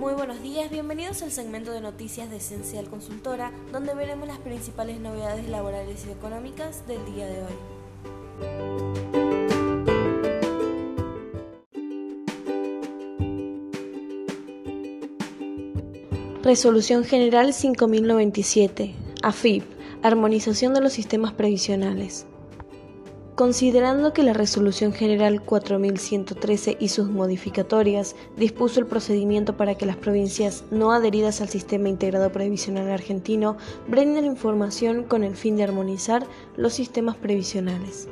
Muy buenos días, bienvenidos al segmento de noticias de Esencial Consultora, donde veremos las principales novedades laborales y económicas del día de hoy. Resolución General 5097, AFIP, Armonización de los Sistemas Previsionales. Considerando que la Resolución General 4113 y sus modificatorias dispuso el procedimiento para que las provincias no adheridas al Sistema Integrado Previsional Argentino brinden información con el fin de armonizar los sistemas previsionales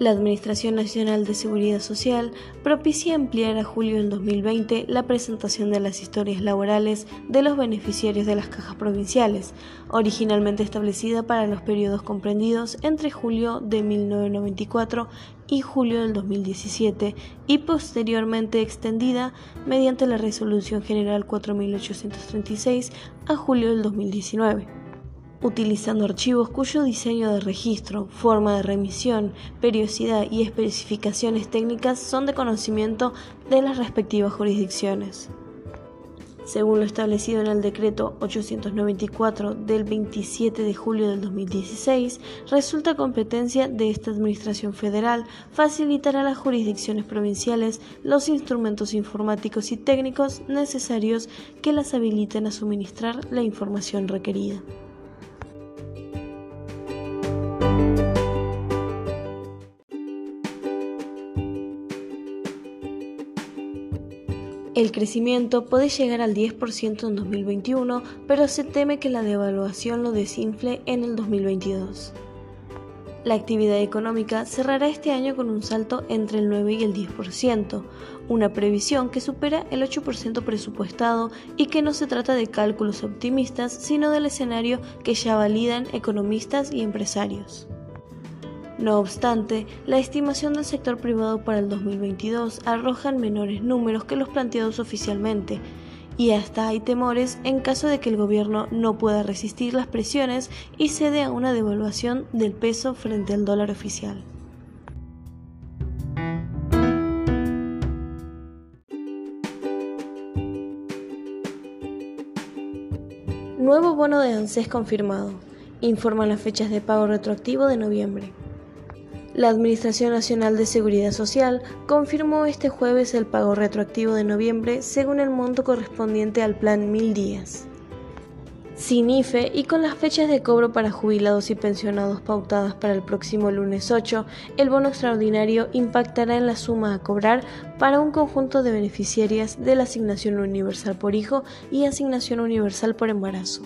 la Administración Nacional de Seguridad Social propicia ampliar a julio del 2020 la presentación de las historias laborales de los beneficiarios de las cajas provinciales, originalmente establecida para los periodos comprendidos entre julio de 1994 y julio del 2017 y posteriormente extendida mediante la Resolución General 4836 a julio del 2019 utilizando archivos cuyo diseño de registro, forma de remisión, periodicidad y especificaciones técnicas son de conocimiento de las respectivas jurisdicciones. Según lo establecido en el decreto 894 del 27 de julio del 2016, resulta competencia de esta Administración Federal facilitar a las jurisdicciones provinciales los instrumentos informáticos y técnicos necesarios que las habiliten a suministrar la información requerida. El crecimiento puede llegar al 10% en 2021, pero se teme que la devaluación lo desinfle en el 2022. La actividad económica cerrará este año con un salto entre el 9 y el 10%, una previsión que supera el 8% presupuestado y que no se trata de cálculos optimistas, sino del escenario que ya validan economistas y empresarios. No obstante, la estimación del sector privado para el 2022 arroja menores números que los planteados oficialmente, y hasta hay temores en caso de que el gobierno no pueda resistir las presiones y cede a una devaluación del peso frente al dólar oficial. Nuevo bono de ANSES confirmado. Informan las fechas de pago retroactivo de noviembre. La Administración Nacional de Seguridad Social confirmó este jueves el pago retroactivo de noviembre según el monto correspondiente al plan Mil Días. Sin IFE y con las fechas de cobro para jubilados y pensionados pautadas para el próximo lunes 8, el bono extraordinario impactará en la suma a cobrar para un conjunto de beneficiarias de la asignación universal por hijo y asignación universal por embarazo.